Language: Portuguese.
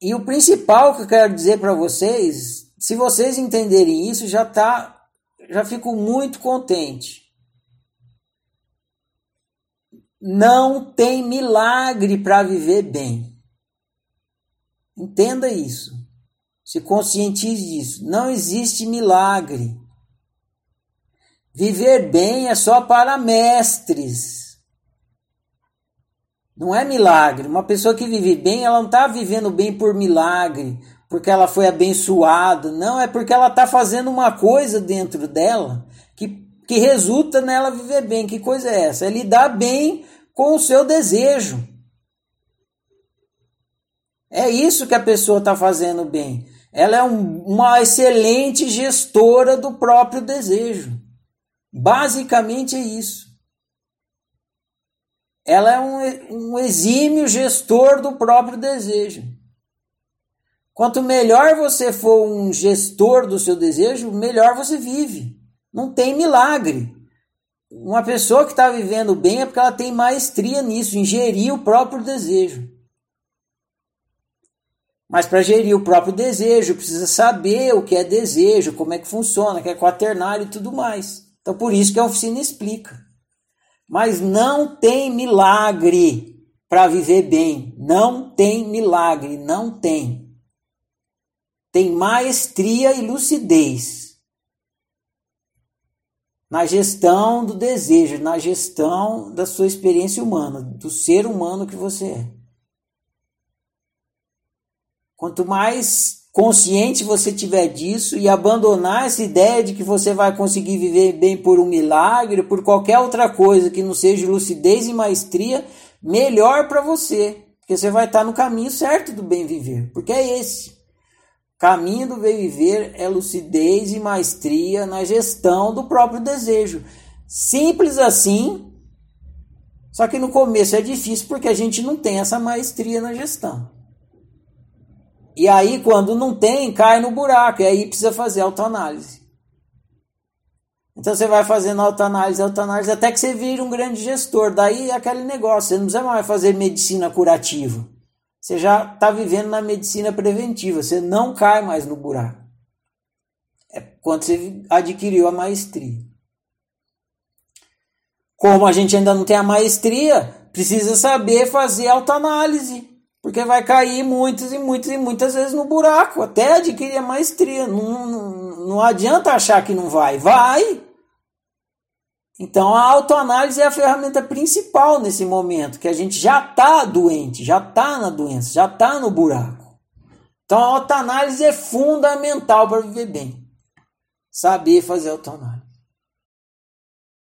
E o principal que eu quero dizer para vocês, se vocês entenderem isso, já tá, já fico muito contente. Não tem milagre para viver bem. Entenda isso. Se conscientize disso. Não existe milagre. Viver bem é só para mestres. Não é milagre. Uma pessoa que vive bem, ela não está vivendo bem por milagre, porque ela foi abençoada. Não, é porque ela está fazendo uma coisa dentro dela que, que resulta nela viver bem. Que coisa é essa? É lidar bem com o seu desejo. É isso que a pessoa está fazendo bem. Ela é um, uma excelente gestora do próprio desejo. Basicamente é isso. Ela é um, um exímio gestor do próprio desejo. Quanto melhor você for um gestor do seu desejo, melhor você vive. Não tem milagre. Uma pessoa que está vivendo bem é porque ela tem maestria nisso, ingerir o próprio desejo. Mas para gerir o próprio desejo, precisa saber o que é desejo, como é que funciona, que é quaternário e tudo mais. Então por isso que a oficina explica. Mas não tem milagre para viver bem. Não tem milagre, não tem. Tem maestria e lucidez na gestão do desejo, na gestão da sua experiência humana, do ser humano que você é. Quanto mais consciente você tiver disso e abandonar essa ideia de que você vai conseguir viver bem por um milagre, por qualquer outra coisa que não seja lucidez e maestria, melhor para você, porque você vai estar no caminho certo do bem viver, porque é esse. Caminho do bem viver é lucidez e maestria na gestão do próprio desejo. Simples assim, só que no começo é difícil porque a gente não tem essa maestria na gestão. E aí, quando não tem, cai no buraco. E aí precisa fazer autoanálise. Então você vai fazendo autoanálise, autoanálise, até que você vira um grande gestor. Daí é aquele negócio, você não precisa mais fazer medicina curativa. Você já está vivendo na medicina preventiva, você não cai mais no buraco. É quando você adquiriu a maestria. Como a gente ainda não tem a maestria, precisa saber fazer autoanálise. Porque vai cair muitas e muitas e muitas vezes no buraco, até adquirir a maestria. Não, não, não adianta achar que não vai, vai. Então a autoanálise é a ferramenta principal nesse momento, que a gente já está doente, já está na doença, já está no buraco. Então a autoanálise é fundamental para viver bem. Saber fazer autoanálise.